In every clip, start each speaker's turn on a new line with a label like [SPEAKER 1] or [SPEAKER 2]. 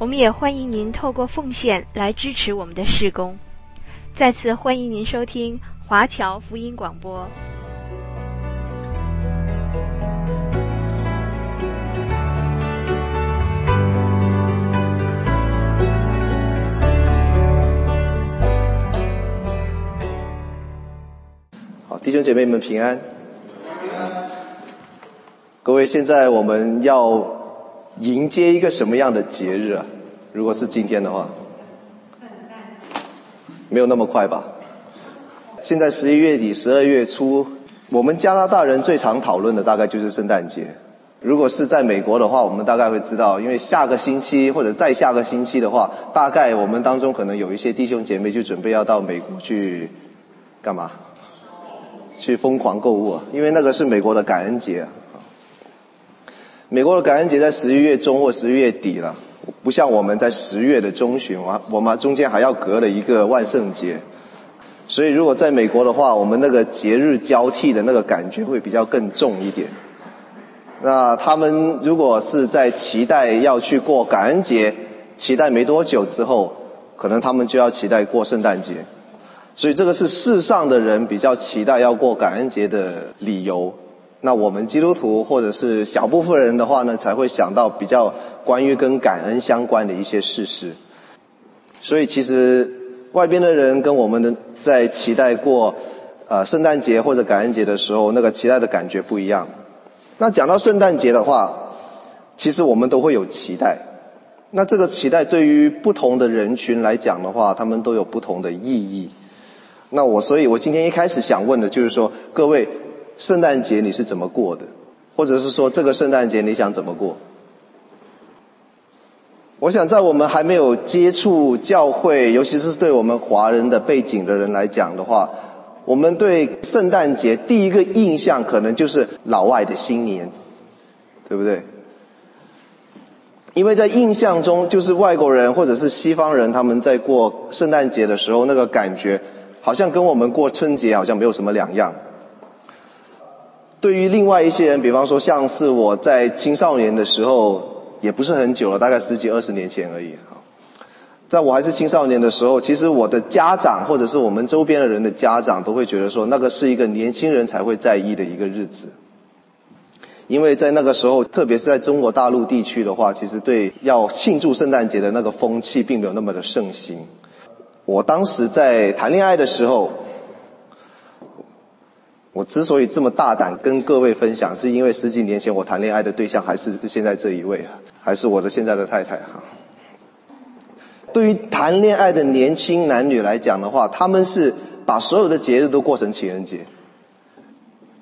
[SPEAKER 1] 我们也欢迎您透过奉献来支持我们的事工。再次欢迎您收听华侨福音广播。
[SPEAKER 2] 好，弟兄姐妹们平安。平安。各位，现在我们要迎接一个什么样的节日啊？如果是今天的话，圣诞，没有那么快吧？现在十一月底、十二月初，我们加拿大人最常讨论的大概就是圣诞节。如果是在美国的话，我们大概会知道，因为下个星期或者再下个星期的话，大概我们当中可能有一些弟兄姐妹就准备要到美国去干嘛？去疯狂购物啊！因为那个是美国的感恩节。美国的感恩节在十一月中或十一月底了，不像我们在十月的中旬，我我们中间还要隔了一个万圣节，所以如果在美国的话，我们那个节日交替的那个感觉会比较更重一点。那他们如果是在期待要去过感恩节，期待没多久之后，可能他们就要期待过圣诞节，所以这个是世上的人比较期待要过感恩节的理由。那我们基督徒或者是小部分人的话呢，才会想到比较关于跟感恩相关的一些事实。所以其实外边的人跟我们的在期待过呃圣诞节或者感恩节的时候，那个期待的感觉不一样。那讲到圣诞节的话，其实我们都会有期待。那这个期待对于不同的人群来讲的话，他们都有不同的意义。那我所以，我今天一开始想问的就是说，各位。圣诞节你是怎么过的？或者是说这个圣诞节你想怎么过？我想在我们还没有接触教会，尤其是对我们华人的背景的人来讲的话，我们对圣诞节第一个印象可能就是老外的新年，对不对？因为在印象中，就是外国人或者是西方人他们在过圣诞节的时候，那个感觉好像跟我们过春节好像没有什么两样。对于另外一些人，比方说像是我在青少年的时候，也不是很久了，大概十几二十年前而已。在我还是青少年的时候，其实我的家长或者是我们周边的人的家长都会觉得说，那个是一个年轻人才会在意的一个日子。因为在那个时候，特别是在中国大陆地区的话，其实对要庆祝圣诞节的那个风气并没有那么的盛行。我当时在谈恋爱的时候。我之所以这么大胆跟各位分享，是因为十几年前我谈恋爱的对象还是现在这一位，还是我的现在的太太哈。对于谈恋爱的年轻男女来讲的话，他们是把所有的节日都过成情人节，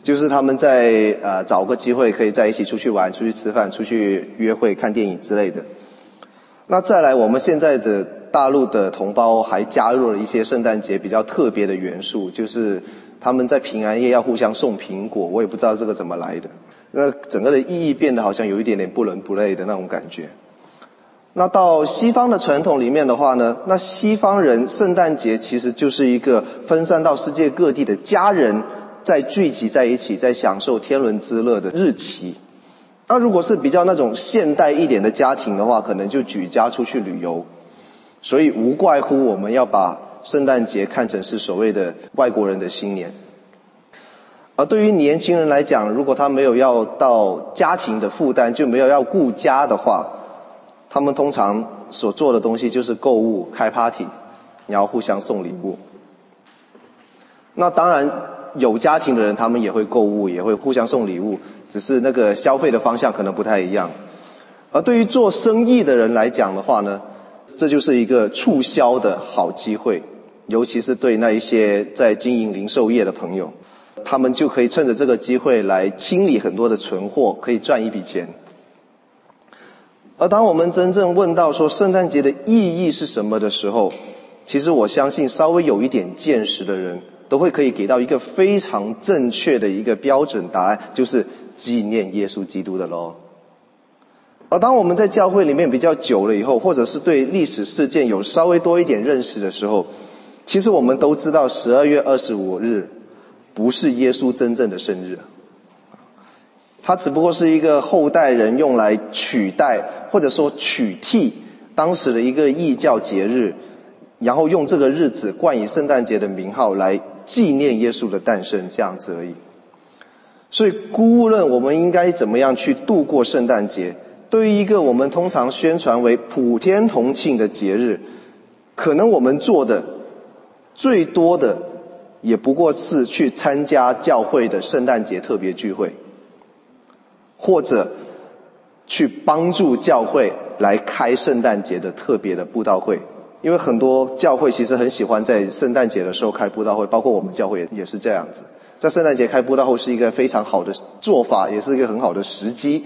[SPEAKER 2] 就是他们在呃找个机会可以在一起出去玩、出去吃饭、出去约会、看电影之类的。那再来，我们现在的大陆的同胞还加入了一些圣诞节比较特别的元素，就是。他们在平安夜要互相送苹果，我也不知道这个怎么来的。那整个的意义变得好像有一点点不伦不类的那种感觉。那到西方的传统里面的话呢，那西方人圣诞节其实就是一个分散到世界各地的家人在聚集在一起，在享受天伦之乐的日期。那如果是比较那种现代一点的家庭的话，可能就举家出去旅游。所以无怪乎我们要把。圣诞节看成是所谓的外国人的新年，而对于年轻人来讲，如果他没有要到家庭的负担，就没有要顾家的话，他们通常所做的东西就是购物、开 party，然后互相送礼物。那当然有家庭的人，他们也会购物，也会互相送礼物，只是那个消费的方向可能不太一样。而对于做生意的人来讲的话呢，这就是一个促销的好机会。尤其是对那一些在经营零售业的朋友，他们就可以趁着这个机会来清理很多的存货，可以赚一笔钱。而当我们真正问到说圣诞节的意义是什么的时候，其实我相信稍微有一点见识的人都会可以给到一个非常正确的一个标准答案，就是纪念耶稣基督的喽。而当我们在教会里面比较久了以后，或者是对历史事件有稍微多一点认识的时候，其实我们都知道十二月二十五日不是耶稣真正的生日，它只不过是一个后代人用来取代或者说取替当时的一个异教节日，然后用这个日子冠以圣诞节的名号来纪念耶稣的诞生，这样子而已。所以，无论我们应该怎么样去度过圣诞节。对于一个我们通常宣传为普天同庆的节日，可能我们做的最多的也不过是去参加教会的圣诞节特别聚会，或者去帮助教会来开圣诞节的特别的布道会。因为很多教会其实很喜欢在圣诞节的时候开布道会，包括我们教会也也是这样子。在圣诞节开布道会是一个非常好的做法，也是一个很好的时机。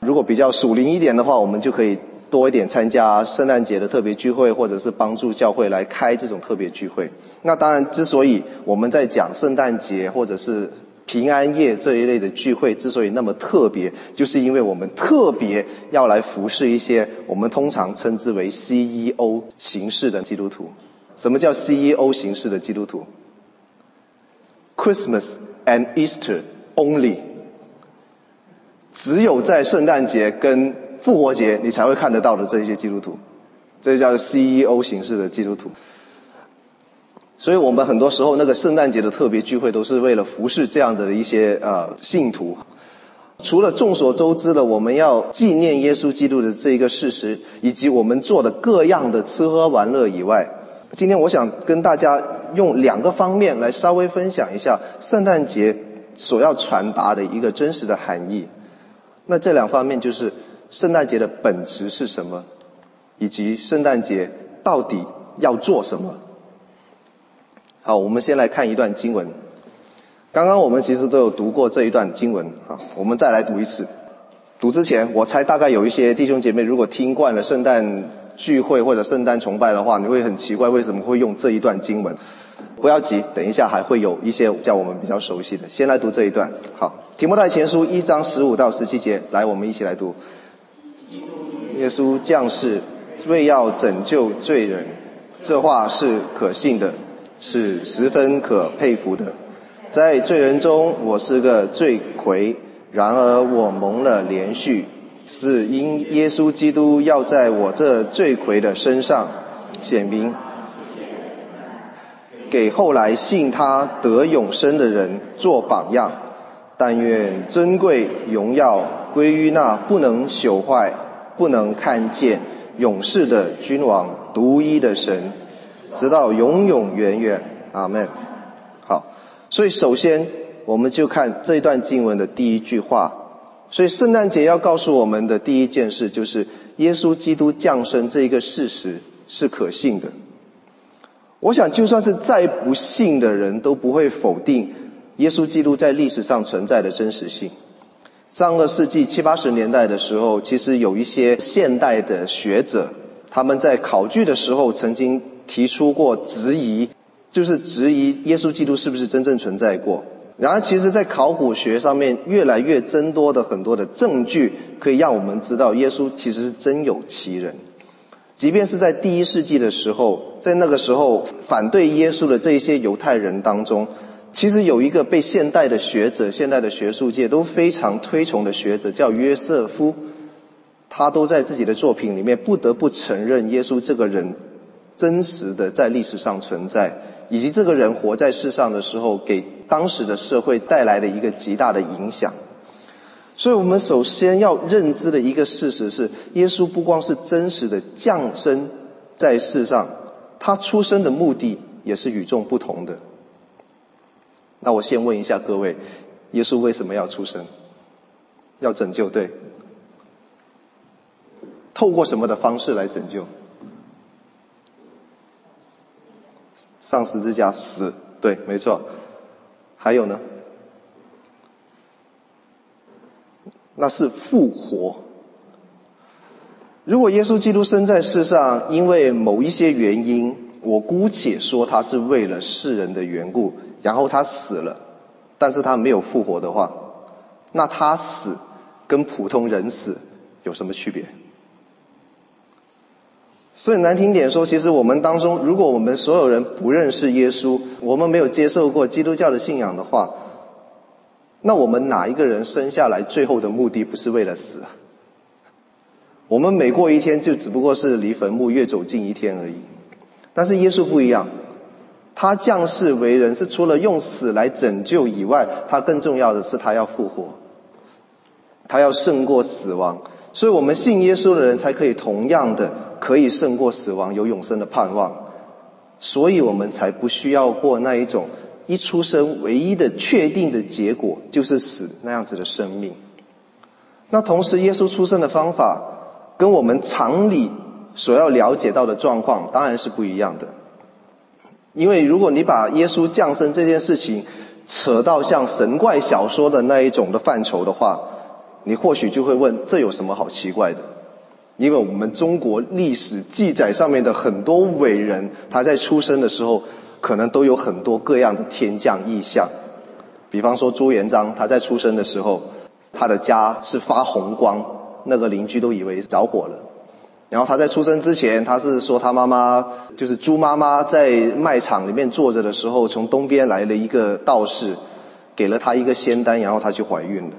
[SPEAKER 2] 如果比较属灵一点的话，我们就可以多一点参加圣诞节的特别聚会，或者是帮助教会来开这种特别聚会。那当然，之所以我们在讲圣诞节或者是平安夜这一类的聚会之所以那么特别，就是因为我们特别要来服侍一些我们通常称之为 CEO 形式的基督徒。什么叫 CEO 形式的基督徒？Christmas and Easter only。只有在圣诞节跟复活节，你才会看得到的这些基督徒，这叫 CEO 形式的基督徒。所以我们很多时候那个圣诞节的特别聚会，都是为了服侍这样的一些呃信徒。除了众所周知的我们要纪念耶稣基督的这一个事实，以及我们做的各样的吃喝玩乐以外，今天我想跟大家用两个方面来稍微分享一下圣诞节所要传达的一个真实的含义。那这两方面就是圣诞节的本质是什么，以及圣诞节到底要做什么。好，我们先来看一段经文。刚刚我们其实都有读过这一段经文啊，我们再来读一次。读之前，我猜大概有一些弟兄姐妹如果听惯了圣诞聚会或者圣诞崇拜的话，你会很奇怪为什么会用这一段经文。不要急，等一下还会有一些叫我们比较熟悉的。先来读这一段。好，提摩太前书一章十五到十七节，来，我们一起来读。耶稣降世为要拯救罪人，这话是可信的，是十分可佩服的。在罪人中，我是个罪魁，然而我蒙了怜恤，是因耶稣基督要在我这罪魁的身上显明。给后来信他得永生的人做榜样，但愿尊贵荣耀归于那不能朽坏、不能看见、永世的君王、独一的神，直到永永远远。阿门。好，所以首先我们就看这段经文的第一句话。所以圣诞节要告诉我们的第一件事，就是耶稣基督降生这一个事实是可信的。我想，就算是再不信的人都不会否定耶稣基督在历史上存在的真实性。上个世纪七八十年代的时候，其实有一些现代的学者，他们在考据的时候曾经提出过质疑，就是质疑耶稣基督是不是真正存在过。然而，其实，在考古学上面越来越增多的很多的证据，可以让我们知道耶稣其实是真有其人。即便是在第一世纪的时候，在那个时候反对耶稣的这一些犹太人当中，其实有一个被现代的学者、现代的学术界都非常推崇的学者，叫约瑟夫。他都在自己的作品里面不得不承认耶稣这个人真实的在历史上存在，以及这个人活在世上的时候给当时的社会带来的一个极大的影响。所以我们首先要认知的一个事实是，耶稣不光是真实的降生在世上，他出生的目的也是与众不同的。那我先问一下各位，耶稣为什么要出生？要拯救，对？透过什么的方式来拯救？上十字架死，对，没错。还有呢？那是复活，如果耶稣基督生在世上，因为某一些原因，我姑且说他是为了世人的缘故，然后他死了，但是他没有复活的话，那他死跟普通人死有什么区别？所以难听点说，其实我们当中，如果我们所有人不认识耶稣，我们没有接受过基督教的信仰的话，那我们哪一个人生下来最后的目的不是为了死？我们每过一天，就只不过是离坟墓越走近一天而已。但是耶稣不一样，他降世为人是除了用死来拯救以外，他更重要的是他要复活，他要胜过死亡。所以我们信耶稣的人才可以同样的。可以胜过死亡，有永生的盼望，所以我们才不需要过那一种一出生唯一的确定的结果就是死那样子的生命。那同时，耶稣出生的方法跟我们常理所要了解到的状况当然是不一样的。因为如果你把耶稣降生这件事情扯到像神怪小说的那一种的范畴的话，你或许就会问：这有什么好奇怪的？因为我们中国历史记载上面的很多伟人，他在出生的时候，可能都有很多各样的天降异象。比方说朱元璋，他在出生的时候，他的家是发红光，那个邻居都以为着火了。然后他在出生之前，他是说他妈妈就是猪妈妈在卖场里面坐着的时候，从东边来了一个道士，给了他一个仙丹，然后他就怀孕了。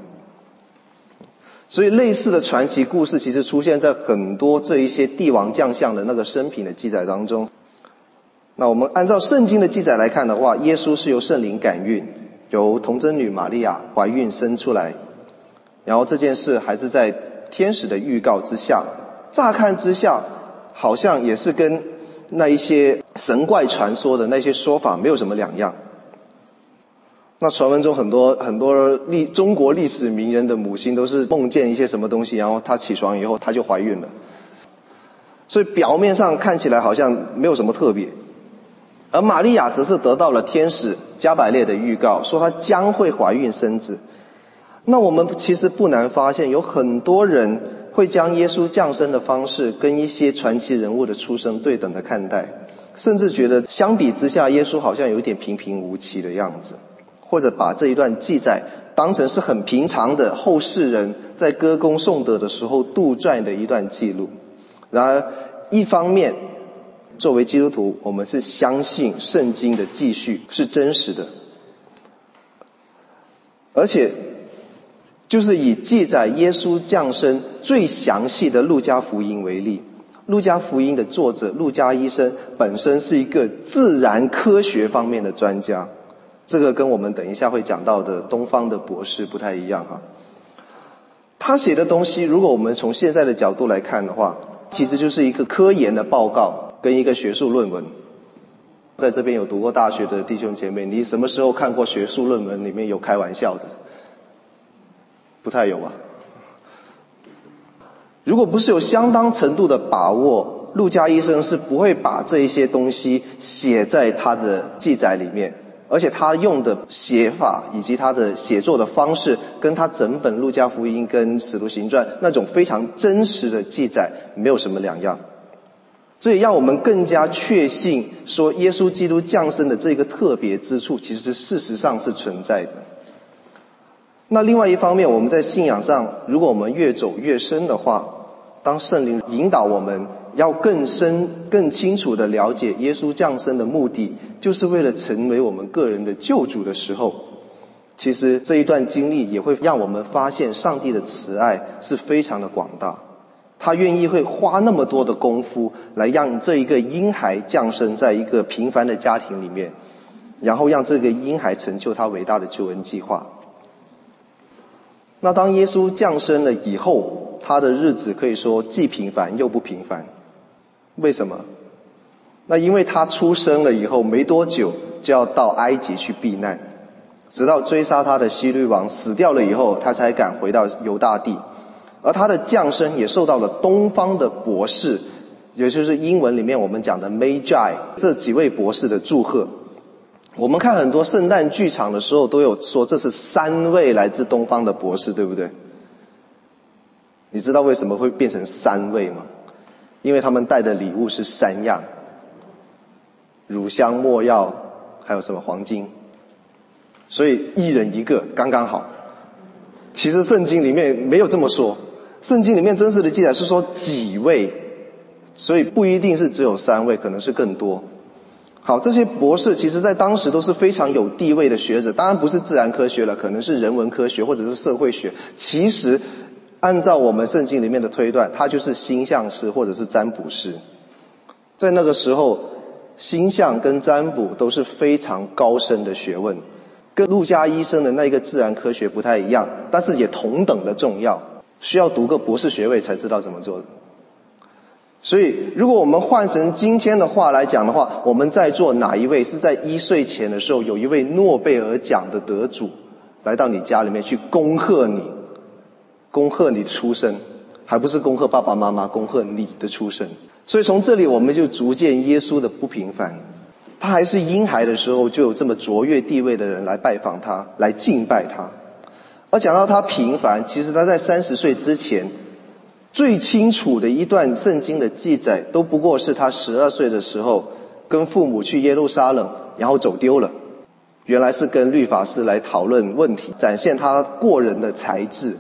[SPEAKER 2] 所以，类似的传奇故事其实出现在很多这一些帝王将相的那个生平的记载当中。那我们按照圣经的记载来看的话，耶稣是由圣灵感孕，由童贞女玛利亚怀孕生出来。然后这件事还是在天使的预告之下，乍看之下，好像也是跟那一些神怪传说的那些说法没有什么两样。那传闻中很多很多历中国历史名人的母亲都是梦见一些什么东西，然后她起床以后她就怀孕了。所以表面上看起来好像没有什么特别，而玛利亚则是得到了天使加百列的预告，说她将会怀孕生子。那我们其实不难发现，有很多人会将耶稣降生的方式跟一些传奇人物的出生对等的看待，甚至觉得相比之下，耶稣好像有点平平无奇的样子。或者把这一段记载当成是很平常的后世人在歌功颂德的时候杜撰的一段记录。然而，一方面，作为基督徒，我们是相信圣经的记叙是真实的，而且，就是以记载耶稣降生最详细的路加福音为例，路加福音的作者路加医生本身是一个自然科学方面的专家。这个跟我们等一下会讲到的东方的博士不太一样哈。他写的东西，如果我们从现在的角度来看的话，其实就是一个科研的报告跟一个学术论文。在这边有读过大学的弟兄姐妹，你什么时候看过学术论文里面有开玩笑的？不太有啊。如果不是有相当程度的把握，路加医生是不会把这一些东西写在他的记载里面。而且他用的写法以及他的写作的方式，跟他整本《路加福音》跟《使徒行传》那种非常真实的记载没有什么两样。这也让我们更加确信，说耶稣基督降生的这个特别之处，其实事实上是存在的。那另外一方面，我们在信仰上，如果我们越走越深的话，当圣灵引导我们。要更深、更清楚地了解耶稣降生的目的，就是为了成为我们个人的救主的时候，其实这一段经历也会让我们发现，上帝的慈爱是非常的广大。他愿意会花那么多的功夫来让这一个婴孩降生在一个平凡的家庭里面，然后让这个婴孩成就他伟大的救恩计划。那当耶稣降生了以后，他的日子可以说既平凡又不平凡。为什么？那因为他出生了以后没多久就要到埃及去避难，直到追杀他的希律王死掉了以后，他才敢回到犹大地。而他的降生也受到了东方的博士，也就是英文里面我们讲的 Magi 这几位博士的祝贺。我们看很多圣诞剧场的时候都有说这是三位来自东方的博士，对不对？你知道为什么会变成三位吗？因为他们带的礼物是三样、乳香、没药，还有什么黄金，所以一人一个刚刚好。其实圣经里面没有这么说，圣经里面真实的记载是说几位，所以不一定是只有三位，可能是更多。好，这些博士其实在当时都是非常有地位的学者，当然不是自然科学了，可能是人文科学或者是社会学。其实，按照我们圣经里面的推断，他就是星象师或者是占卜师。在那个时候，星象跟占卜都是非常高深的学问，跟陆家医生的那一个自然科学不太一样，但是也同等的重要，需要读个博士学位才知道怎么做。所以，如果我们换成今天的话来讲的话，我们在座哪一位是在一岁前的时候，有一位诺贝尔奖的得主来到你家里面去恭贺你，恭贺你的出生，还不是恭贺爸爸妈妈，恭贺你的出生。所以从这里我们就逐渐耶稣的不平凡，他还是婴孩的时候就有这么卓越地位的人来拜访他，来敬拜他。而讲到他平凡，其实他在三十岁之前。最清楚的一段圣经的记载，都不过是他十二岁的时候，跟父母去耶路撒冷，然后走丢了。原来是跟律法师来讨论问题，展现他过人的才智。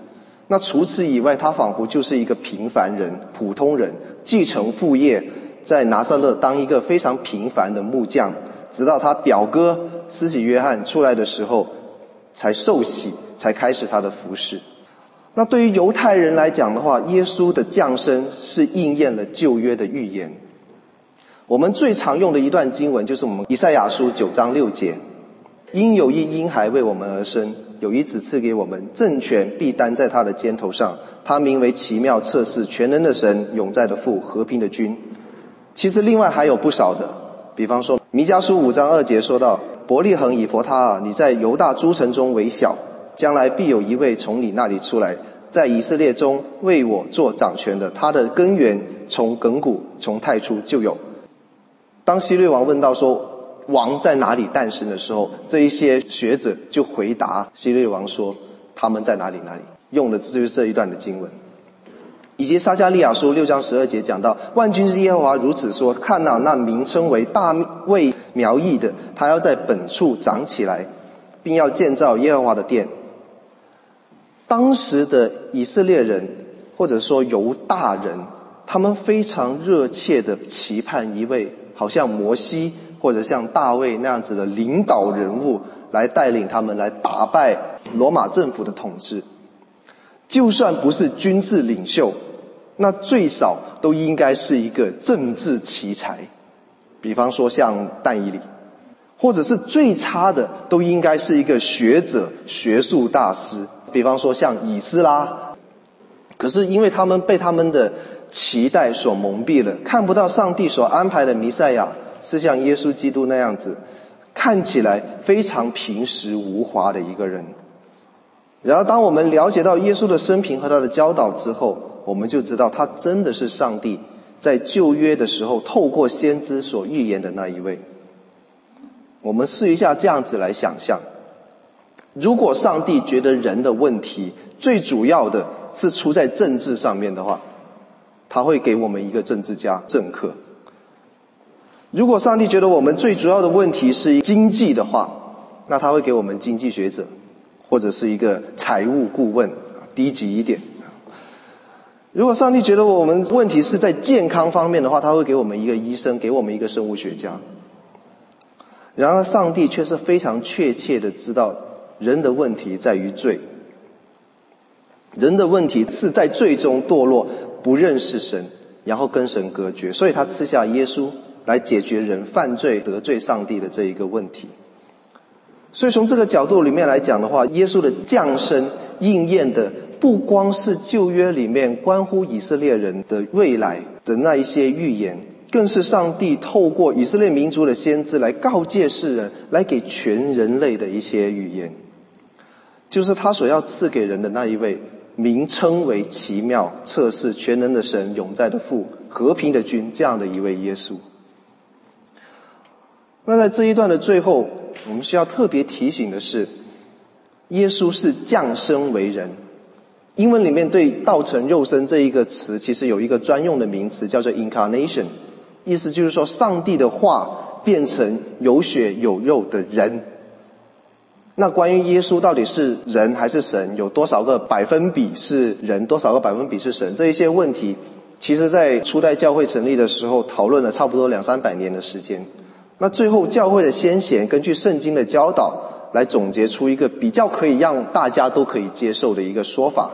[SPEAKER 2] 那除此以外，他仿佛就是一个平凡人、普通人，继承父业，在拿撒勒当一个非常平凡的木匠，直到他表哥施洗约翰出来的时候，才受洗，才开始他的服饰。那对于犹太人来讲的话，耶稣的降生是应验了旧约的预言。我们最常用的一段经文就是我们以赛亚书九章六节：“因有一婴孩为我们而生，有一子赐给我们，政权必担在他的肩头上。他名为奇妙、策士、全能的神、永在的父、和平的君。”其实另外还有不少的，比方说弥迦书五章二节说到：“伯利恒以弗他啊，你在犹大诸城中为小。”将来必有一位从你那里出来，在以色列中为我做掌权的。他的根源从亘古从太初就有。当希律王问到说王在哪里诞生的时候，这一些学者就回答希律王说他们在哪里哪里，用的就是这一段的经文。以及撒迦利亚书六章十二节讲到万军之耶和华如此说：看哪，那名称为大卫苗裔的，他要在本处长起来，并要建造耶和华的殿。当时的以色列人，或者说犹大人，他们非常热切的期盼一位好像摩西或者像大卫那样子的领导人物来带领他们来打败罗马政府的统治。就算不是军事领袖，那最少都应该是一个政治奇才，比方说像但以里，或者是最差的都应该是一个学者、学术大师。比方说像以斯拉，可是因为他们被他们的期待所蒙蔽了，看不到上帝所安排的弥赛亚是像耶稣基督那样子，看起来非常平实无华的一个人。然后当我们了解到耶稣的生平和他的教导之后，我们就知道他真的是上帝在旧约的时候透过先知所预言的那一位。我们试一下这样子来想象。如果上帝觉得人的问题最主要的是出在政治上面的话，他会给我们一个政治家、政客；如果上帝觉得我们最主要的问题是经济的话，那他会给我们经济学者，或者是一个财务顾问，低级一点；如果上帝觉得我们问题是在健康方面的话，他会给我们一个医生，给我们一个生物学家。然而，上帝却是非常确切的知道。人的问题在于罪，人的问题是在罪中堕落，不认识神，然后跟神隔绝，所以他赐下耶稣来解决人犯罪得罪上帝的这一个问题。所以从这个角度里面来讲的话，耶稣的降生应验的不光是旧约里面关乎以色列人的未来的那一些预言。更是上帝透过以色列民族的先知来告诫世人，来给全人类的一些预言，就是他所要赐给人的那一位，名称为奇妙、测试、全能的神、永在的父、和平的君，这样的一位耶稣。那在这一段的最后，我们需要特别提醒的是，耶稣是降生为人，英文里面对“道成肉身”这一个词，其实有一个专用的名词，叫做 “incarnation”，意思就是说，上帝的话变成有血有肉的人。那关于耶稣到底是人还是神，有多少个百分比是人，多少个百分比是神，这一些问题，其实在初代教会成立的时候讨论了差不多两三百年的时间。那最后教会的先贤根据圣经的教导来总结出一个比较可以让大家都可以接受的一个说法，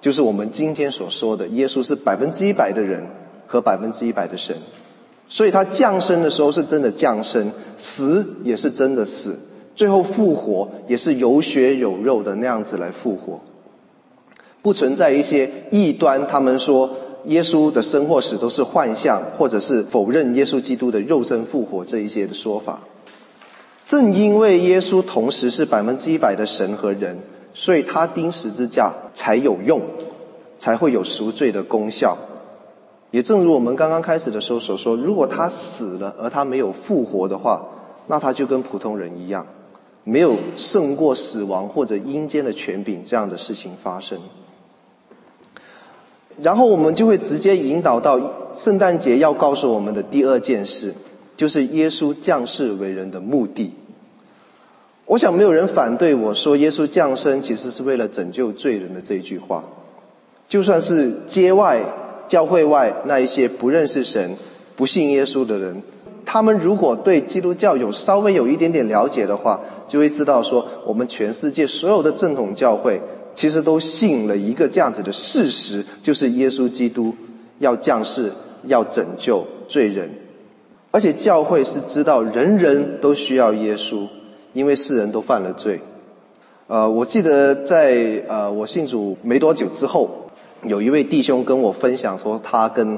[SPEAKER 2] 就是我们今天所说的耶稣是百分之一百的人和百分之一百的神。所以他降生的时候是真的降生，死也是真的死。最后复活也是有血有肉的那样子来复活，不存在一些异端，他们说耶稣的生或死都是幻象，或者是否认耶稣基督的肉身复活这一些的说法。正因为耶稣同时是百分之一百的神和人，所以他钉十字架才有用，才会有赎罪的功效。也正如我们刚刚开始的时候所说，如果他死了而他没有复活的话，那他就跟普通人一样。没有胜过死亡或者阴间的权柄这样的事情发生，然后我们就会直接引导到圣诞节要告诉我们的第二件事，就是耶稣降世为人的目的。我想没有人反对我说耶稣降生其实是为了拯救罪人的这一句话，就算是街外、教会外那一些不认识神、不信耶稣的人。他们如果对基督教有稍微有一点点了解的话，就会知道说，我们全世界所有的正统教会其实都信了一个这样子的事实，就是耶稣基督要降世，要拯救罪人，而且教会是知道人人都需要耶稣，因为世人都犯了罪。呃，我记得在呃我信主没多久之后，有一位弟兄跟我分享说，他跟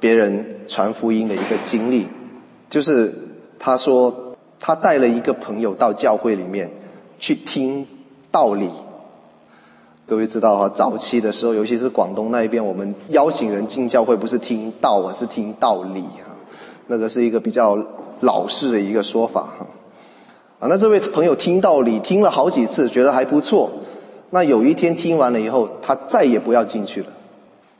[SPEAKER 2] 别人传福音的一个经历。就是他说，他带了一个朋友到教会里面去听道理。各位知道哈，早期的时候，尤其是广东那一边，我们邀请人进教会不是听道，而是听道理哈。那个是一个比较老式的一个说法哈。啊，那这位朋友听道理听了好几次，觉得还不错。那有一天听完了以后，他再也不要进去了。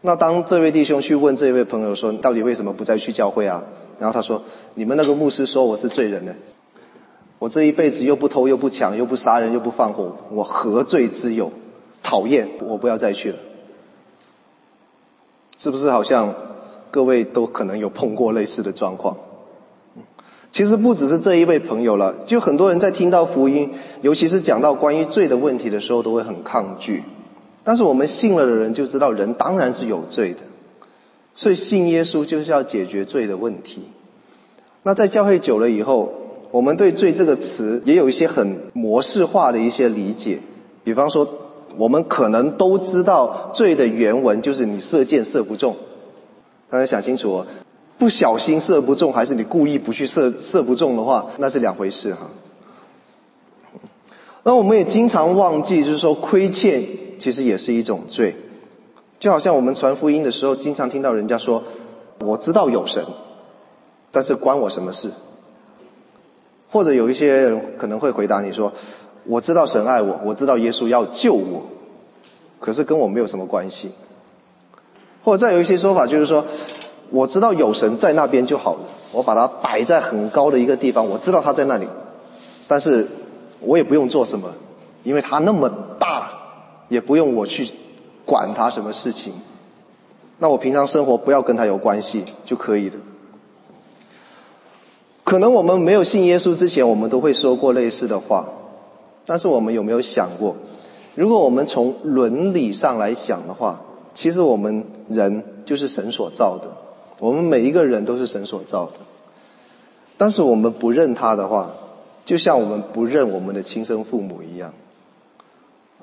[SPEAKER 2] 那当这位弟兄去问这位朋友说：“到底为什么不再去教会啊？”然后他说：“你们那个牧师说我是罪人呢，我这一辈子又不偷又不抢又不杀人又不放火，我何罪之有？讨厌，我不要再去了。”是不是好像各位都可能有碰过类似的状况？其实不只是这一位朋友了，就很多人在听到福音，尤其是讲到关于罪的问题的时候，都会很抗拒。但是我们信了的人就知道，人当然是有罪的。所以信耶稣就是要解决罪的问题。那在教会久了以后，我们对“罪”这个词也有一些很模式化的一些理解。比方说，我们可能都知道“罪”的原文就是你射箭射不中。大家想清楚哦，不小心射不中，还是你故意不去射射不中的话，那是两回事哈。那我们也经常忘记，就是说亏欠其实也是一种罪。就好像我们传福音的时候，经常听到人家说：“我知道有神，但是关我什么事？”或者有一些人可能会回答你说：“我知道神爱我，我知道耶稣要救我，可是跟我没有什么关系。”或者再有一些说法就是说：“我知道有神在那边就好了，我把它摆在很高的一个地方，我知道他在那里，但是我也不用做什么，因为他那么大，也不用我去。”管他什么事情，那我平常生活不要跟他有关系就可以了。可能我们没有信耶稣之前，我们都会说过类似的话，但是我们有没有想过，如果我们从伦理上来想的话，其实我们人就是神所造的，我们每一个人都是神所造的，但是我们不认他的话，就像我们不认我们的亲生父母一样。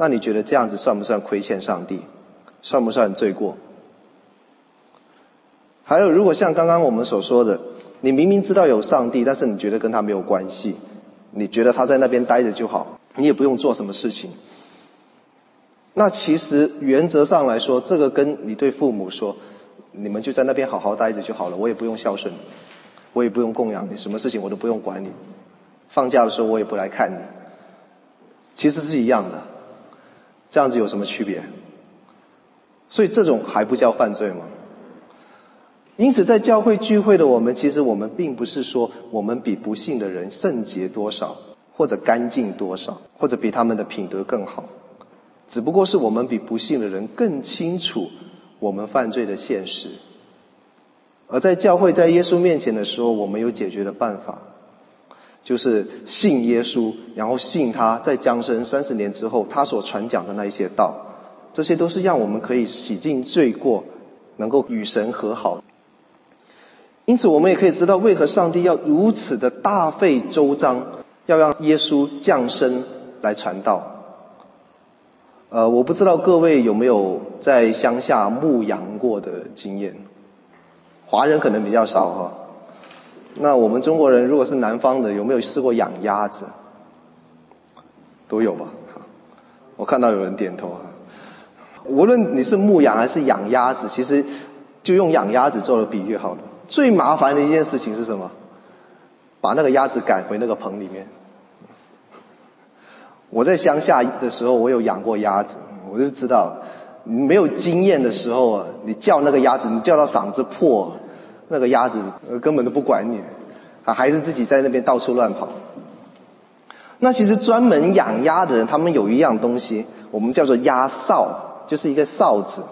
[SPEAKER 2] 那你觉得这样子算不算亏欠上帝？算不算罪过？还有，如果像刚刚我们所说的，你明明知道有上帝，但是你觉得跟他没有关系，你觉得他在那边待着就好，你也不用做什么事情。那其实原则上来说，这个跟你对父母说，你们就在那边好好待着就好了，我也不用孝顺你，我也不用供养你，什么事情我都不用管你，放假的时候我也不来看你，其实是一样的。这样子有什么区别？所以这种还不叫犯罪吗？因此，在教会聚会的我们，其实我们并不是说我们比不信的人圣洁多少，或者干净多少，或者比他们的品德更好，只不过是我们比不信的人更清楚我们犯罪的现实。而在教会在耶稣面前的时候，我们有解决的办法，就是信耶稣，然后信他在降生三十年之后他所传讲的那一些道，这些都是让我们可以洗净罪过，能够与神和好。因此，我们也可以知道为何上帝要如此的大费周章，要让耶稣降生来传道。呃，我不知道各位有没有在乡下牧羊过的经验。华人可能比较少哈，那我们中国人如果是南方的，有没有试过养鸭子？都有吧？我看到有人点头。无论你是牧羊还是养鸭子，其实就用养鸭子做了比喻好了。最麻烦的一件事情是什么？把那个鸭子赶回那个棚里面。我在乡下的时候，我有养过鸭子，我就知道。你没有经验的时候啊，你叫那个鸭子，你叫到嗓子破，那个鸭子根本都不管你，啊，还是自己在那边到处乱跑。那其实专门养鸭的人，他们有一样东西，我们叫做鸭哨，就是一个哨子。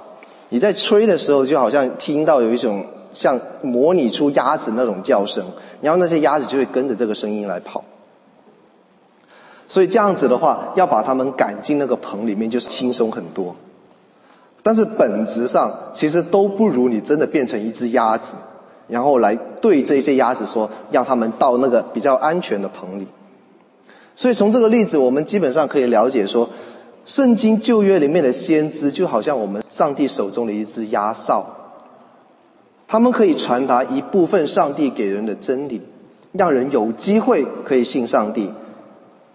[SPEAKER 2] 你在吹的时候，就好像听到有一种像模拟出鸭子那种叫声，然后那些鸭子就会跟着这个声音来跑。所以这样子的话，要把它们赶进那个棚里面，就是轻松很多。但是本质上，其实都不如你真的变成一只鸭子，然后来对这些鸭子说，让他们到那个比较安全的棚里。所以从这个例子，我们基本上可以了解说，圣经旧约里面的先知就好像我们上帝手中的一只鸭哨，他们可以传达一部分上帝给人的真理，让人有机会可以信上帝。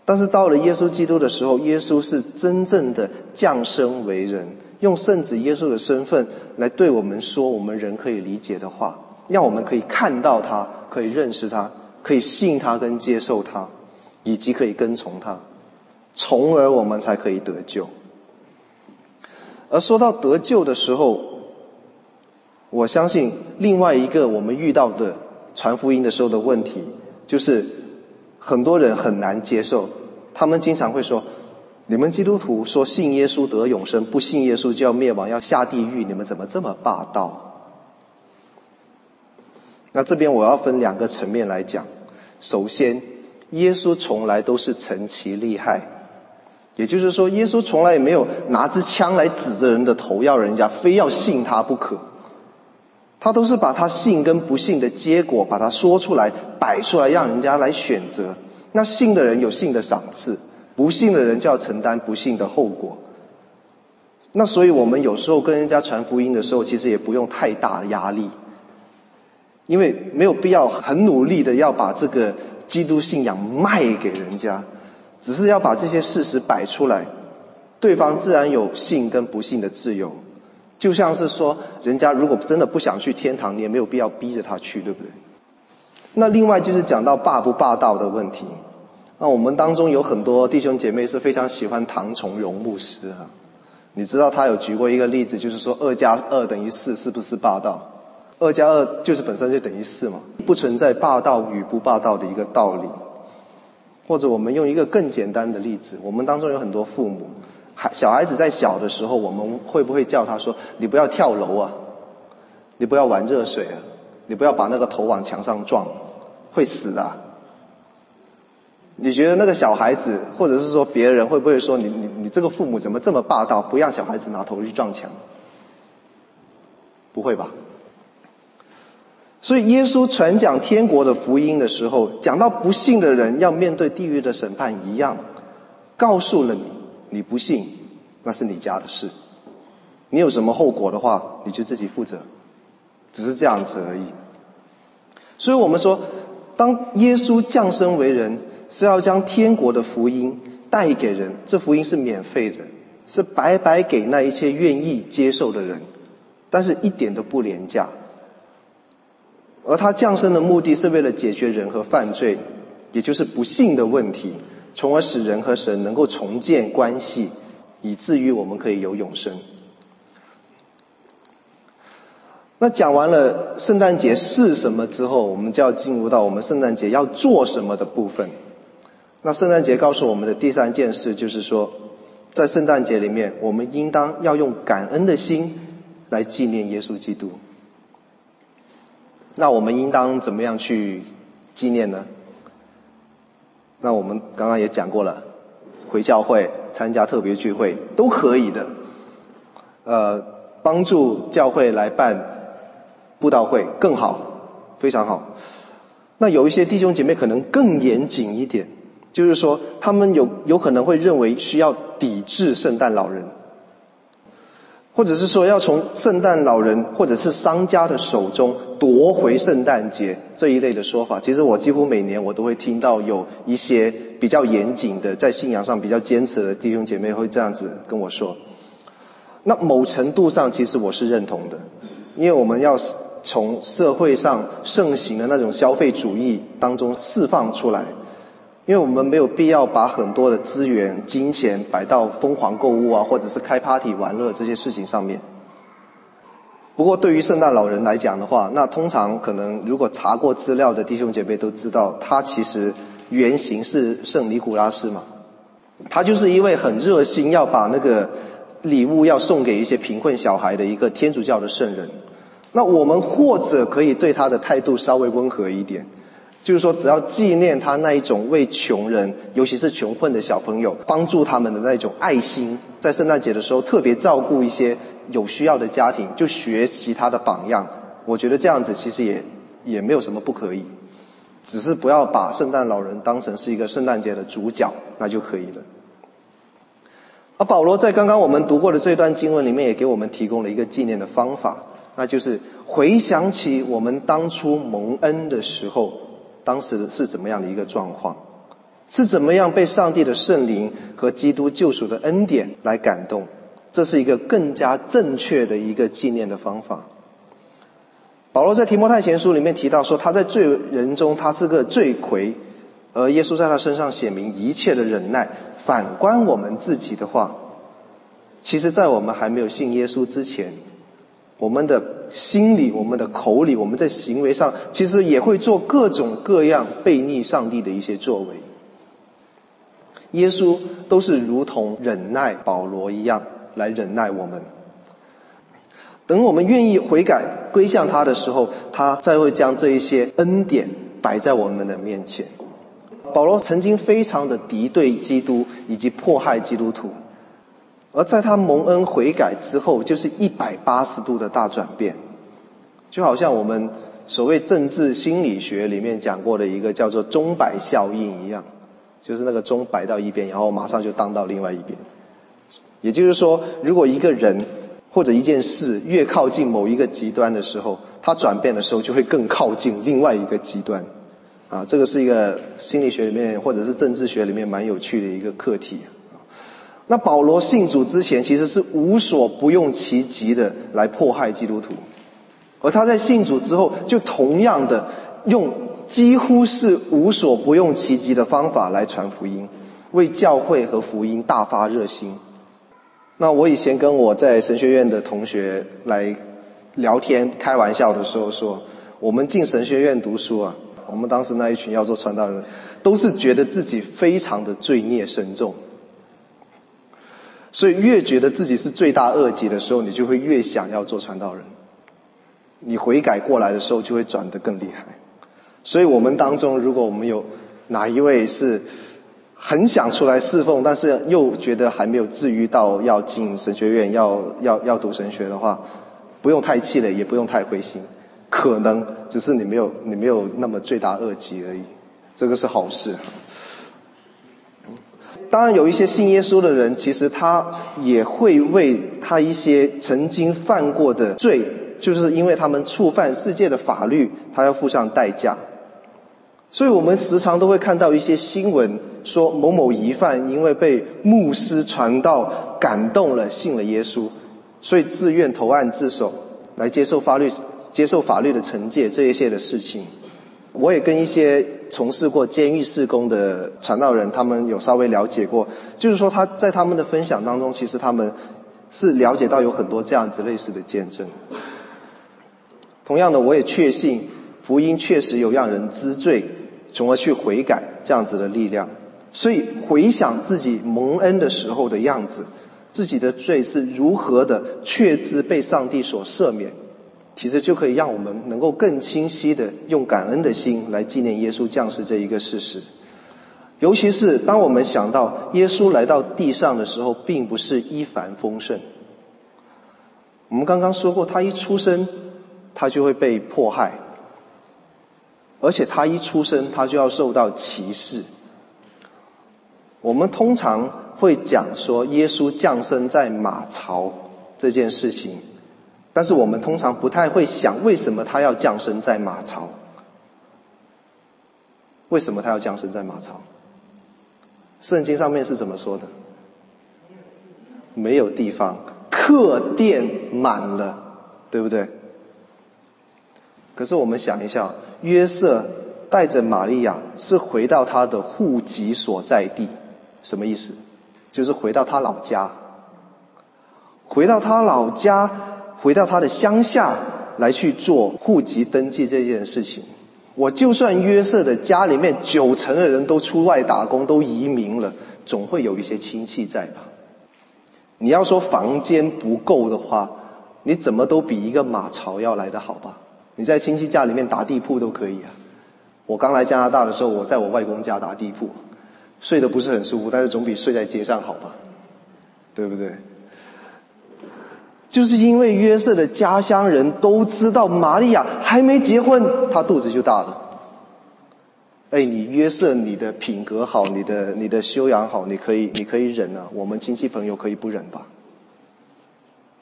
[SPEAKER 2] 但是到了耶稣基督的时候，耶稣是真正的降生为人。用圣子耶稣的身份来对我们说我们人可以理解的话，让我们可以看到他，可以认识他，可以信他跟接受他，以及可以跟从他，从而我们才可以得救。而说到得救的时候，我相信另外一个我们遇到的传福音的时候的问题，就是很多人很难接受，他们经常会说。你们基督徒说信耶稣得永生，不信耶稣就要灭亡，要下地狱，你们怎么这么霸道？那这边我要分两个层面来讲。首先，耶稣从来都是惩其利害，也就是说，耶稣从来也没有拿支枪来指着人的头，要人家非要信他不可。他都是把他信跟不信的结果把它说出来，摆出来，让人家来选择。那信的人有信的赏赐。不信的人就要承担不信的后果。那所以我们有时候跟人家传福音的时候，其实也不用太大压力，因为没有必要很努力的要把这个基督信仰卖给人家，只是要把这些事实摆出来，对方自然有信跟不信的自由。就像是说，人家如果真的不想去天堂，你也没有必要逼着他去，对不对？那另外就是讲到霸不霸道的问题。那我们当中有很多弟兄姐妹是非常喜欢唐崇荣牧师啊，你知道他有举过一个例子，就是说二加二等于四是不是霸道？二加二就是本身就等于四嘛，不存在霸道与不霸道的一个道理。或者我们用一个更简单的例子，我们当中有很多父母，孩小孩子在小的时候，我们会不会叫他说：“你不要跳楼啊，你不要玩热水啊，你不要把那个头往墙上撞，会死啊。”你觉得那个小孩子，或者是说别人，会不会说你你你这个父母怎么这么霸道，不让小孩子拿头去撞墙？不会吧？所以耶稣传讲天国的福音的时候，讲到不信的人要面对地狱的审判一样，告诉了你，你不信，那是你家的事，你有什么后果的话，你就自己负责，只是这样子而已。所以我们说，当耶稣降生为人。是要将天国的福音带给人，这福音是免费的，是白白给那一切愿意接受的人，但是一点都不廉价。而他降生的目的是为了解决人和犯罪，也就是不幸的问题，从而使人和神能够重建关系，以至于我们可以有永生。那讲完了圣诞节是什么之后，我们就要进入到我们圣诞节要做什么的部分。那圣诞节告诉我们的第三件事就是说，在圣诞节里面，我们应当要用感恩的心来纪念耶稣基督。那我们应当怎么样去纪念呢？那我们刚刚也讲过了，回教会参加特别聚会都可以的。呃，帮助教会来办。布道会更好，非常好。那有一些弟兄姐妹可能更严谨一点，就是说他们有有可能会认为需要抵制圣诞老人，或者是说要从圣诞老人或者是商家的手中夺回圣诞节这一类的说法。其实我几乎每年我都会听到有一些比较严谨的，在信仰上比较坚持的弟兄姐妹会这样子跟我说。那某程度上，其实我是认同的，因为我们要。从社会上盛行的那种消费主义当中释放出来，因为我们没有必要把很多的资源、金钱摆到疯狂购物啊，或者是开 party 玩乐这些事情上面。不过，对于圣诞老人来讲的话，那通常可能如果查过资料的弟兄姐妹都知道，他其实原型是圣尼古拉斯嘛，他就是一位很热心要把那个礼物要送给一些贫困小孩的一个天主教的圣人。那我们或者可以对他的态度稍微温和一点，就是说，只要纪念他那一种为穷人，尤其是穷困的小朋友，帮助他们的那一种爱心，在圣诞节的时候特别照顾一些有需要的家庭，就学习他的榜样。我觉得这样子其实也也没有什么不可以，只是不要把圣诞老人当成是一个圣诞节的主角，那就可以了。而保罗在刚刚我们读过的这段经文里面，也给我们提供了一个纪念的方法。那就是回想起我们当初蒙恩的时候，当时是怎么样的一个状况，是怎么样被上帝的圣灵和基督救赎的恩典来感动，这是一个更加正确的一个纪念的方法。保罗在提摩太前书里面提到说，他在罪人中他是个罪魁，而耶稣在他身上显明一切的忍耐。反观我们自己的话，其实在我们还没有信耶稣之前。我们的心里，我们的口里，我们在行为上，其实也会做各种各样悖逆上帝的一些作为。耶稣都是如同忍耐保罗一样来忍耐我们。等我们愿意悔改归向他的时候，他再会将这一些恩典摆在我们的面前。保罗曾经非常的敌对基督，以及迫害基督徒。而在他蒙恩悔改之后，就是一百八十度的大转变，就好像我们所谓政治心理学里面讲过的一个叫做钟摆效应一样，就是那个钟摆到一边，然后马上就荡到另外一边。也就是说，如果一个人或者一件事越靠近某一个极端的时候，他转变的时候就会更靠近另外一个极端。啊，这个是一个心理学里面或者是政治学里面蛮有趣的一个课题。那保罗信主之前，其实是无所不用其极的来迫害基督徒，而他在信主之后，就同样的用几乎是无所不用其极的方法来传福音，为教会和福音大发热心。那我以前跟我在神学院的同学来聊天开玩笑的时候说，我们进神学院读书啊，我们当时那一群要做传道人，都是觉得自己非常的罪孽深重。所以越觉得自己是罪大恶极的时候，你就会越想要做传道人。你悔改过来的时候，就会转得更厉害。所以我们当中，如果我们有哪一位是很想出来侍奉，但是又觉得还没有至于到要进神学院、要要要读神学的话，不用太气馁，也不用太灰心。可能只是你没有你没有那么罪大恶极而已，这个是好事。当然，有一些信耶稣的人，其实他也会为他一些曾经犯过的罪，就是因为他们触犯世界的法律，他要付上代价。所以我们时常都会看到一些新闻，说某某疑犯因为被牧师传道感动了，信了耶稣，所以自愿投案自首，来接受法律接受法律的惩戒这一些的事情。我也跟一些从事过监狱事工的传道人，他们有稍微了解过，就是说他在他们的分享当中，其实他们是了解到有很多这样子类似的见证。同样的，我也确信福音确实有让人知罪，从而去悔改这样子的力量。所以回想自己蒙恩的时候的样子，自己的罪是如何的确知被上帝所赦免，其实就可以让我们能够更清晰的用感恩的心来纪念耶稣降世这一个事实。尤其是当我们想到耶稣来到地上的时候，并不是一帆风顺。我们刚刚说过，他一出生，他就会被迫害，而且他一出生，他就要受到歧视。我们通常会讲说耶稣降生在马槽这件事情，但是我们通常不太会想为什么他要降生在马槽？为什么他要降生在马槽？圣经上面是怎么说的？没有地方，客店满了，对不对？可是我们想一下，约瑟带着玛利亚是回到他的户籍所在地。什么意思？就是回到他老家，回到他老家，回到他的乡下来去做户籍登记这件事情。我就算约瑟的家里面九成的人都出外打工，都移民了，总会有一些亲戚在吧？你要说房间不够的话，你怎么都比一个马槽要来得好吧？你在亲戚家里面打地铺都可以啊。我刚来加拿大的时候，我在我外公家打地铺。睡得不是很舒服，但是总比睡在街上好吧？对不对？就是因为约瑟的家乡人都知道玛利亚还没结婚，她肚子就大了。哎，你约瑟，你的品格好，你的你的修养好，你可以你可以忍啊。我们亲戚朋友可以不忍吧？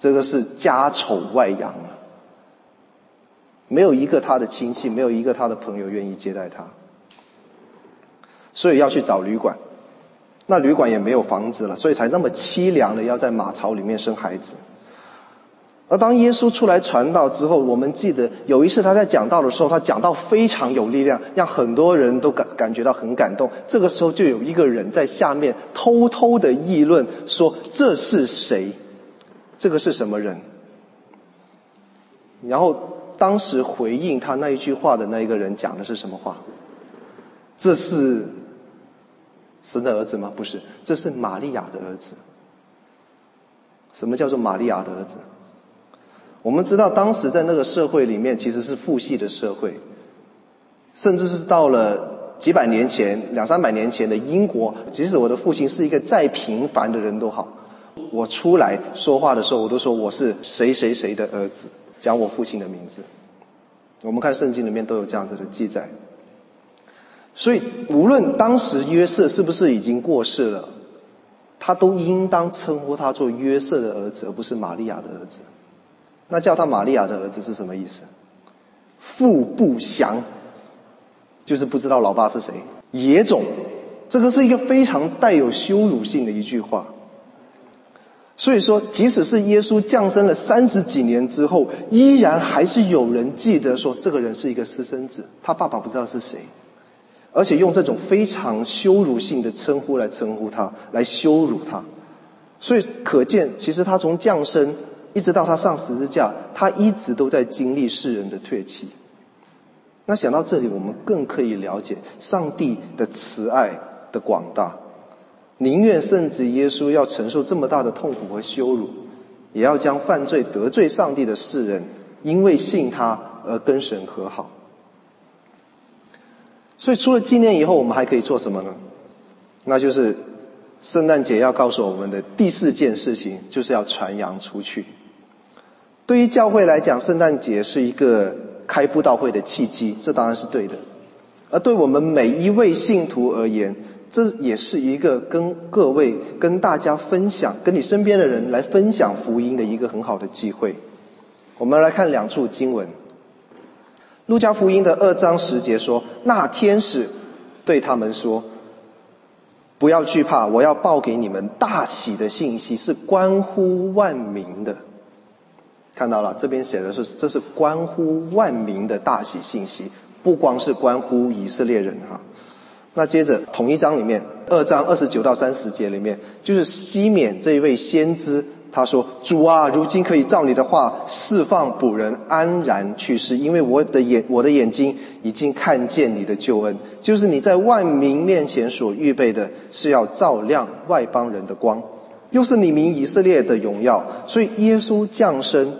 [SPEAKER 2] 这个是家丑外扬啊！没有一个他的亲戚，没有一个他的朋友愿意接待他。所以要去找旅馆，那旅馆也没有房子了，所以才那么凄凉的要在马槽里面生孩子。而当耶稣出来传道之后，我们记得有一次他在讲道的时候，他讲道非常有力量，让很多人都感感觉到很感动。这个时候就有一个人在下面偷偷的议论说：“这是谁？这个是什么人？”然后当时回应他那一句话的那一个人讲的是什么话？这是。神的儿子吗？不是，这是玛利亚的儿子。什么叫做玛利亚的儿子？我们知道，当时在那个社会里面，其实是父系的社会，甚至是到了几百年前、两三百年前的英国，即使我的父亲是一个再平凡的人都好，我出来说话的时候，我都说我是谁谁谁的儿子，讲我父亲的名字。我们看圣经里面都有这样子的记载。所以，无论当时约瑟是不是已经过世了，他都应当称呼他做约瑟的儿子，而不是玛利亚的儿子。那叫他玛利亚的儿子是什么意思？父不详，就是不知道老爸是谁。野种，这个是一个非常带有羞辱性的一句话。所以说，即使是耶稣降生了三十几年之后，依然还是有人记得说这个人是一个私生子，他爸爸不知道是谁。而且用这种非常羞辱性的称呼来称呼他，来羞辱他，所以可见，其实他从降生一直到他上十字架，他一直都在经历世人的唾弃。那想到这里，我们更可以了解上帝的慈爱的广大，宁愿圣子耶稣要承受这么大的痛苦和羞辱，也要将犯罪得罪上帝的世人，因为信他而跟神和好。所以，除了纪念以后，我们还可以做什么呢？那就是圣诞节要告诉我们的第四件事情，就是要传扬出去。对于教会来讲，圣诞节是一个开布道会的契机，这当然是对的。而对我们每一位信徒而言，这也是一个跟各位、跟大家分享、跟你身边的人来分享福音的一个很好的机会。我们来看两处经文。路加福音的二章十节说：“那天使对他们说，不要惧怕，我要报给你们大喜的信息，是关乎万民的。看到了，这边写的是，这是关乎万民的大喜信息，不光是关乎以色列人哈。那接着同一章里面，二章二十九到三十节里面，就是西缅这一位先知他说：“主啊，如今可以照你的话释放仆人安然去世，因为我的眼我的眼睛已经看见你的救恩，就是你在万民面前所预备的，是要照亮外邦人的光，又是你名以色列的荣耀。所以耶稣降生，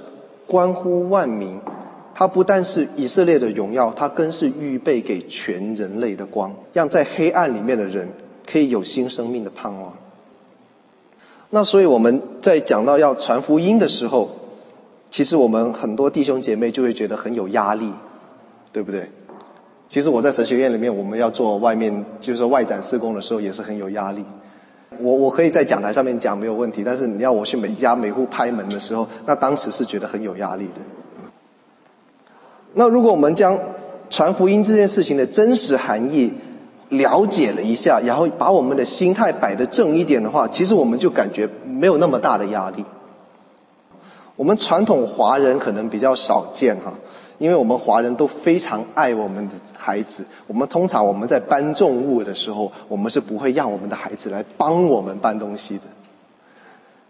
[SPEAKER 2] 关乎万民，它不但是以色列的荣耀，它更是预备给全人类的光，让在黑暗里面的人可以有新生命的盼望。”那所以我们在讲到要传福音的时候，其实我们很多弟兄姐妹就会觉得很有压力，对不对？其实我在神学院里面，我们要做外面就是说外展事工的时候，也是很有压力。我我可以在讲台上面讲没有问题，但是你要我去每家每户拍门的时候，那当时是觉得很有压力的。那如果我们将传福音这件事情的真实含义，了解了一下，然后把我们的心态摆得正一点的话，其实我们就感觉没有那么大的压力。我们传统华人可能比较少见哈，因为我们华人都非常爱我们的孩子。我们通常我们在搬重物的时候，我们是不会让我们的孩子来帮我们搬东西的。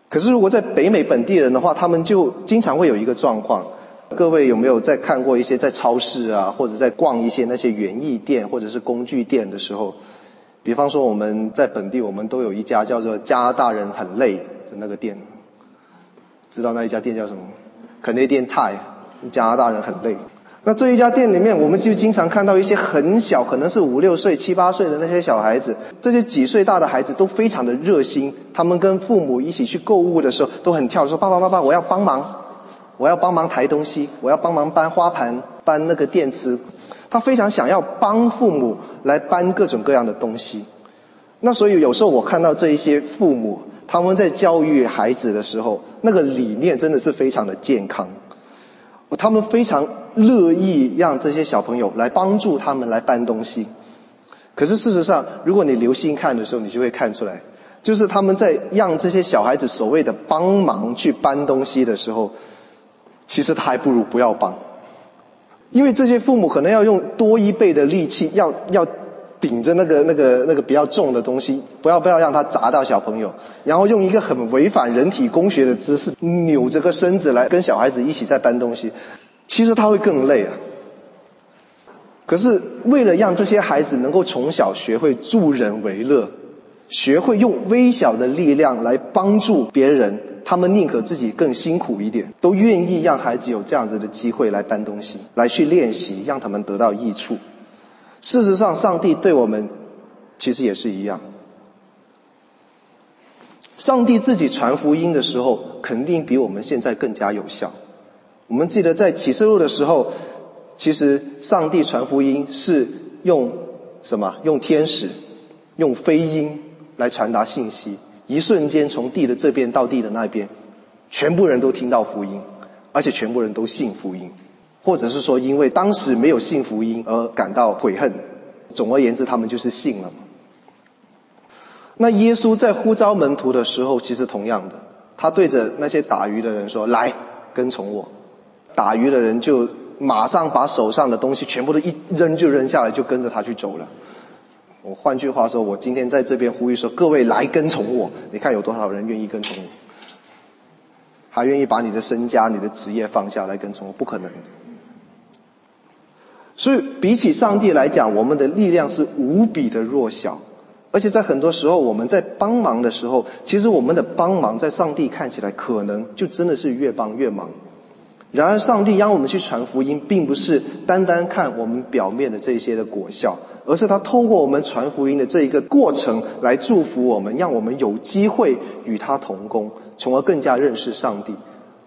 [SPEAKER 2] 可是如果在北美本地人的话，他们就经常会有一个状况。各位有没有在看过一些在超市啊，或者在逛一些那些园艺店或者是工具店的时候？比方说我们在本地，我们都有一家叫做“加拿大人很累”的那个店，知道那一家店叫什么？Canadian Tie 加拿大人很累。那这一家店里面，我们就经常看到一些很小，可能是五六岁、七八岁的那些小孩子，这些几岁大的孩子都非常的热心。他们跟父母一起去购物的时候，都很跳，说：“爸爸妈妈，我要帮忙。”我要帮忙抬东西，我要帮忙搬花盘、搬那个电池。他非常想要帮父母来搬各种各样的东西。那所以有时候我看到这一些父母，他们在教育孩子的时候，那个理念真的是非常的健康。他们非常乐意让这些小朋友来帮助他们来搬东西。可是事实上，如果你留心看的时候，你就会看出来，就是他们在让这些小孩子所谓的帮忙去搬东西的时候。其实他还不如不要帮，因为这些父母可能要用多一倍的力气，要要顶着那个那个那个比较重的东西，不要不要让他砸到小朋友，然后用一个很违反人体工学的姿势扭着个身子来跟小孩子一起在搬东西，其实他会更累啊。可是为了让这些孩子能够从小学会助人为乐，学会用微小的力量来帮助别人。他们宁可自己更辛苦一点，都愿意让孩子有这样子的机会来搬东西，来去练习，让他们得到益处。事实上，上帝对我们其实也是一样。上帝自己传福音的时候，肯定比我们现在更加有效。我们记得在启示录的时候，其实上帝传福音是用什么？用天使，用飞鹰来传达信息。一瞬间，从地的这边到地的那边，全部人都听到福音，而且全部人都信福音，或者是说，因为当时没有信福音而感到悔恨。总而言之，他们就是信了。那耶稣在呼召门徒的时候，其实同样的，他对着那些打鱼的人说：“来，跟从我。”打鱼的人就马上把手上的东西全部都一扔，就扔下来，就跟着他去走了。我换句话说，我今天在这边呼吁说：各位来跟从我。你看有多少人愿意跟从我？还愿意把你的身家、你的职业放下来跟从我？不可能。所以比起上帝来讲，我们的力量是无比的弱小。而且在很多时候，我们在帮忙的时候，其实我们的帮忙在上帝看起来可能就真的是越帮越忙。然而，上帝让我们去传福音，并不是单单看我们表面的这些的果效。而是他透过我们传福音的这一个过程来祝福我们，让我们有机会与他同工，从而更加认识上帝，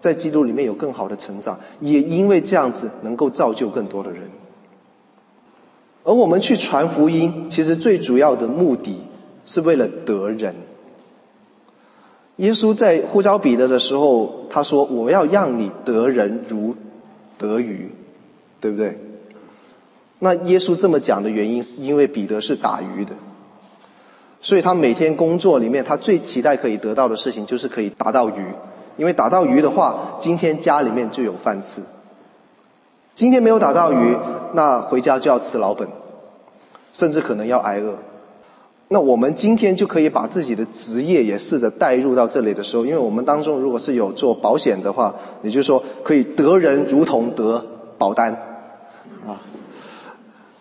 [SPEAKER 2] 在基督里面有更好的成长，也因为这样子能够造就更多的人。而我们去传福音，其实最主要的目的是为了得人。耶稣在呼召彼得的时候，他说：“我要让你得人如得鱼，对不对？”那耶稣这么讲的原因，因为彼得是打鱼的，所以他每天工作里面，他最期待可以得到的事情，就是可以打到鱼。因为打到鱼的话，今天家里面就有饭吃。今天没有打到鱼，那回家就要吃老本，甚至可能要挨饿。那我们今天就可以把自己的职业也试着带入到这里的时候，因为我们当中如果是有做保险的话，也就是说可以得人如同得保单，啊，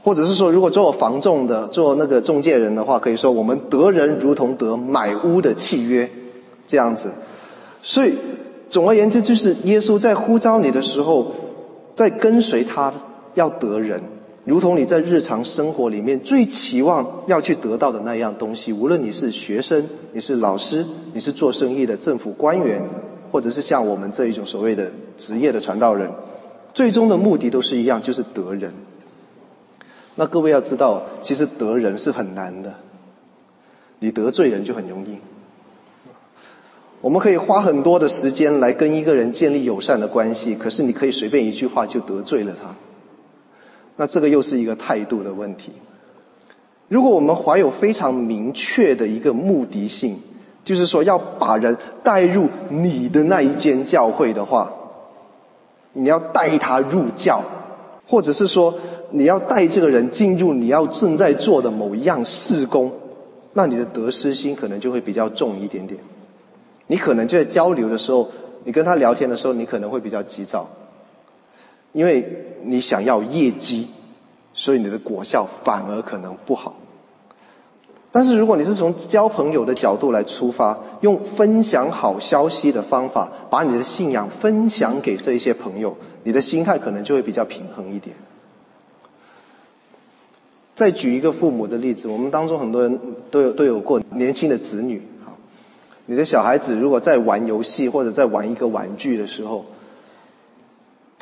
[SPEAKER 2] 或者是说如果做房仲的，做那个中介人的话，可以说我们得人如同得买屋的契约，这样子。所以总而言之，就是耶稣在呼召你的时候，在跟随他要得人。如同你在日常生活里面最期望要去得到的那样东西，无论你是学生，你是老师，你是做生意的政府官员，或者是像我们这一种所谓的职业的传道人，最终的目的都是一样，就是得人。那各位要知道，其实得人是很难的，你得罪人就很容易。我们可以花很多的时间来跟一个人建立友善的关系，可是你可以随便一句话就得罪了他。那这个又是一个态度的问题。如果我们怀有非常明确的一个目的性，就是说要把人带入你的那一间教会的话，你要带他入教，或者是说你要带这个人进入你要正在做的某一样事工，那你的得失心可能就会比较重一点点。你可能就在交流的时候，你跟他聊天的时候，你可能会比较急躁。因为你想要业绩，所以你的果效反而可能不好。但是如果你是从交朋友的角度来出发，用分享好消息的方法，把你的信仰分享给这一些朋友，你的心态可能就会比较平衡一点。再举一个父母的例子，我们当中很多人都有都有过年轻的子女，你的小孩子如果在玩游戏或者在玩一个玩具的时候。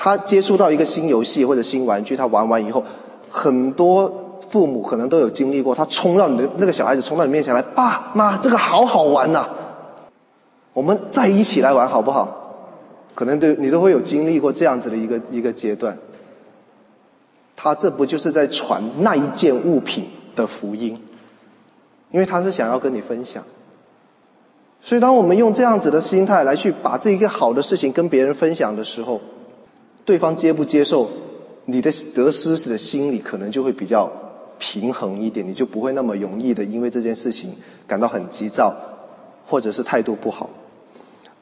[SPEAKER 2] 他接触到一个新游戏或者新玩具，他玩完以后，很多父母可能都有经历过。他冲到你的那个小孩子冲到你面前来，爸妈，这个好好玩呐，我们再一起来玩好不好？可能对你都会有经历过这样子的一个一个阶段。他这不就是在传那一件物品的福音？因为他是想要跟你分享。所以当我们用这样子的心态来去把这一个好的事情跟别人分享的时候，对方接不接受，你的得失的心理可能就会比较平衡一点，你就不会那么容易的因为这件事情感到很急躁，或者是态度不好。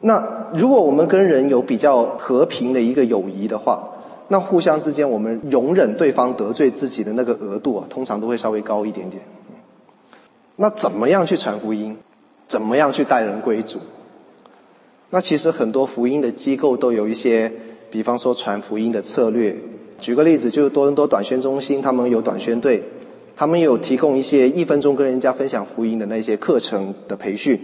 [SPEAKER 2] 那如果我们跟人有比较和平的一个友谊的话，那互相之间我们容忍对方得罪自己的那个额度啊，通常都会稍微高一点点。那怎么样去传福音？怎么样去带人归主？那其实很多福音的机构都有一些。比方说传福音的策略，举个例子，就是多伦多短宣中心，他们有短宣队，他们有提供一些一分钟跟人家分享福音的那些课程的培训。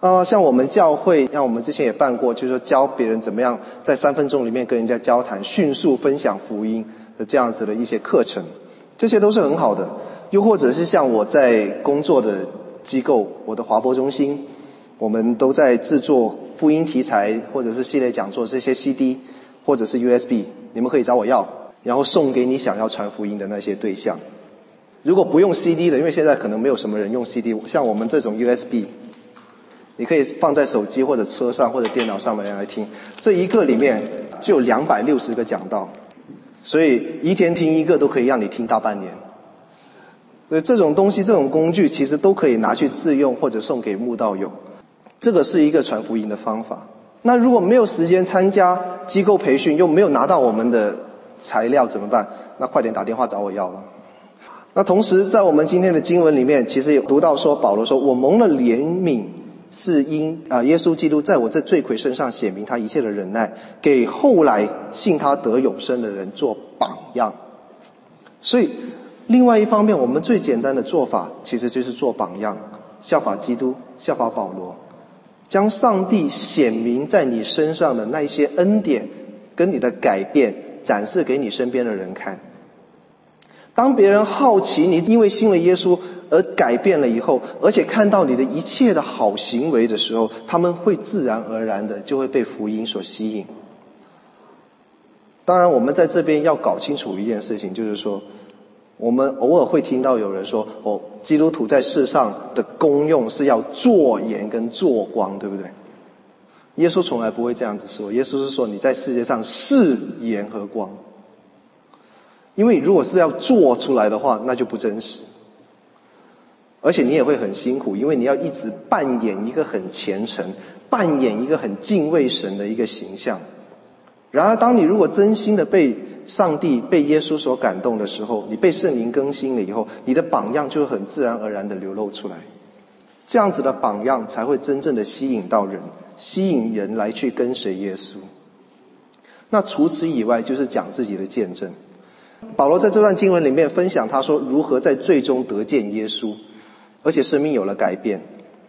[SPEAKER 2] 啊、呃，像我们教会，像我们之前也办过，就是说教别人怎么样在三分钟里面跟人家交谈，迅速分享福音的这样子的一些课程，这些都是很好的。又或者是像我在工作的机构，我的华博中心，我们都在制作福音题材或者是系列讲座这些 CD。或者是 USB，你们可以找我要，然后送给你想要传福音的那些对象。如果不用 CD 的，因为现在可能没有什么人用 CD，像我们这种 USB，你可以放在手机或者车上或者电脑上面来听。这一个里面就有两百六十个讲道，所以一天听一个都可以让你听大半年。所以这种东西、这种工具，其实都可以拿去自用或者送给慕道友。这个是一个传福音的方法。那如果没有时间参加机构培训，又没有拿到我们的材料怎么办？那快点打电话找我要了。那同时，在我们今天的经文里面，其实有读到说，保罗说：“我蒙了怜悯，是因啊，耶稣基督在我这罪魁身上显明他一切的忍耐，给后来信他得永生的人做榜样。”所以，另外一方面，我们最简单的做法，其实就是做榜样，效法基督，效法保罗。将上帝显明在你身上的那一些恩典跟你的改变展示给你身边的人看。当别人好奇你因为信了耶稣而改变了以后，而且看到你的一切的好行为的时候，他们会自然而然的就会被福音所吸引。当然，我们在这边要搞清楚一件事情，就是说。我们偶尔会听到有人说：“哦，基督徒在世上的功用是要做盐跟做光，对不对？”耶稣从来不会这样子说。耶稣是说：“你在世界上是盐和光。”因为如果是要做出来的话，那就不真实。而且你也会很辛苦，因为你要一直扮演一个很虔诚、扮演一个很敬畏神的一个形象。然而，当你如果真心的被上帝、被耶稣所感动的时候，你被圣灵更新了以后，你的榜样就会很自然而然的流露出来。这样子的榜样才会真正的吸引到人，吸引人来去跟随耶稣。那除此以外，就是讲自己的见证。保罗在这段经文里面分享，他说如何在最终得见耶稣，而且生命有了改变。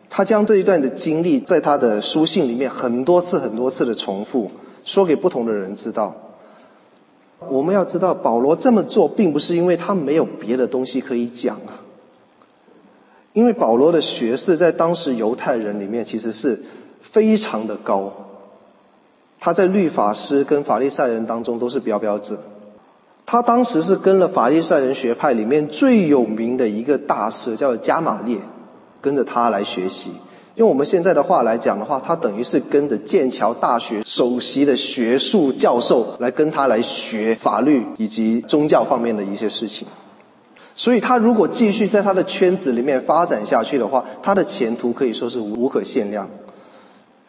[SPEAKER 2] 他将这一段的经历，在他的书信里面很多次、很多次的重复，说给不同的人知道。我们要知道，保罗这么做，并不是因为他没有别的东西可以讲啊。因为保罗的学识在当时犹太人里面其实是非常的高。他在律法师跟法利赛人当中都是标标者，他当时是跟了法利赛人学派里面最有名的一个大师，叫加玛列，跟着他来学习。用我们现在的话来讲的话，他等于是跟着剑桥大学首席的学术教授来跟他来学法律以及宗教方面的一些事情。所以他如果继续在他的圈子里面发展下去的话，他的前途可以说是无可限量。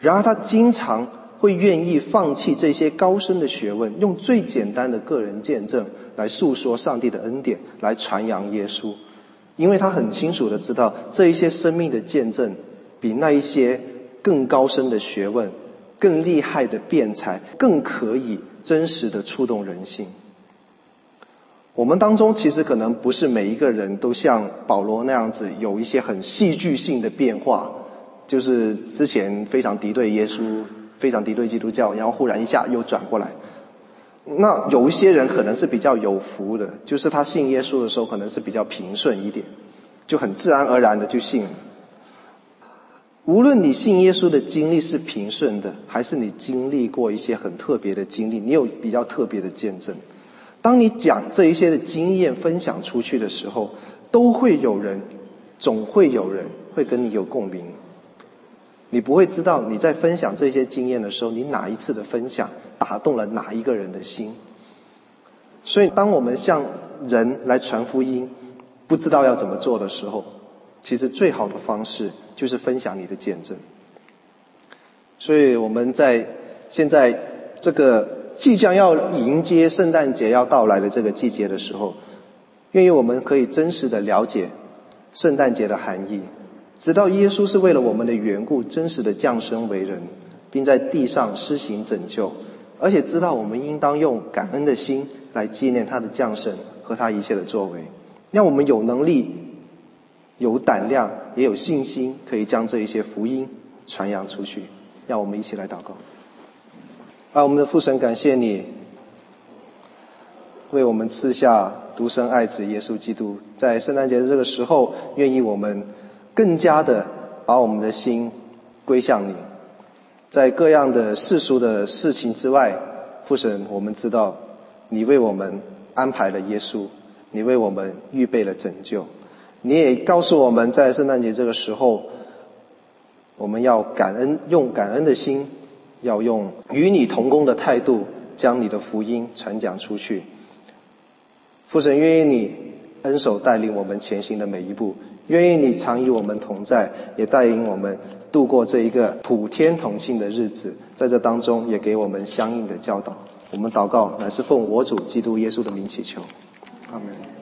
[SPEAKER 2] 然而他经常。会愿意放弃这些高深的学问，用最简单的个人见证来诉说上帝的恩典，来传扬耶稣，因为他很清楚的知道，这一些生命的见证，比那一些更高深的学问、更厉害的辩才，更可以真实的触动人心。我们当中其实可能不是每一个人都像保罗那样子，有一些很戏剧性的变化，就是之前非常敌对耶稣。非常敌对基督教，然后忽然一下又转过来。那有一些人可能是比较有福的，就是他信耶稣的时候可能是比较平顺一点，就很自然而然的就信了。无论你信耶稣的经历是平顺的，还是你经历过一些很特别的经历，你有比较特别的见证。当你讲这一些的经验分享出去的时候，都会有人，总会有人会跟你有共鸣。你不会知道你在分享这些经验的时候，你哪一次的分享打动了哪一个人的心。所以，当我们向人来传福音，不知道要怎么做的时候，其实最好的方式就是分享你的见证。所以，我们在现在这个即将要迎接圣诞节要到来的这个季节的时候，愿意我们可以真实的了解圣诞节的含义。知道耶稣是为了我们的缘故，真实的降生为人，并在地上施行拯救，而且知道我们应当用感恩的心来纪念他的降生和他一切的作为，让我们有能力、有胆量、也有信心，可以将这一些福音传扬出去。让我们一起来祷告。啊，我们的父神，感谢你为我们赐下独生爱子耶稣基督，在圣诞节的这个时候，愿意我们。更加的把我们的心归向你，在各样的世俗的事情之外，父神，我们知道你为我们安排了耶稣，你为我们预备了拯救，你也告诉我们在圣诞节这个时候，我们要感恩，用感恩的心，要用与你同工的态度，将你的福音传讲出去。父神，愿意你恩手带领我们前行的每一步。愿意你常与我们同在，也带领我们度过这一个普天同庆的日子。在这当中，也给我们相应的教导。我们祷告，乃是奉我主基督耶稣的名祈求，阿门。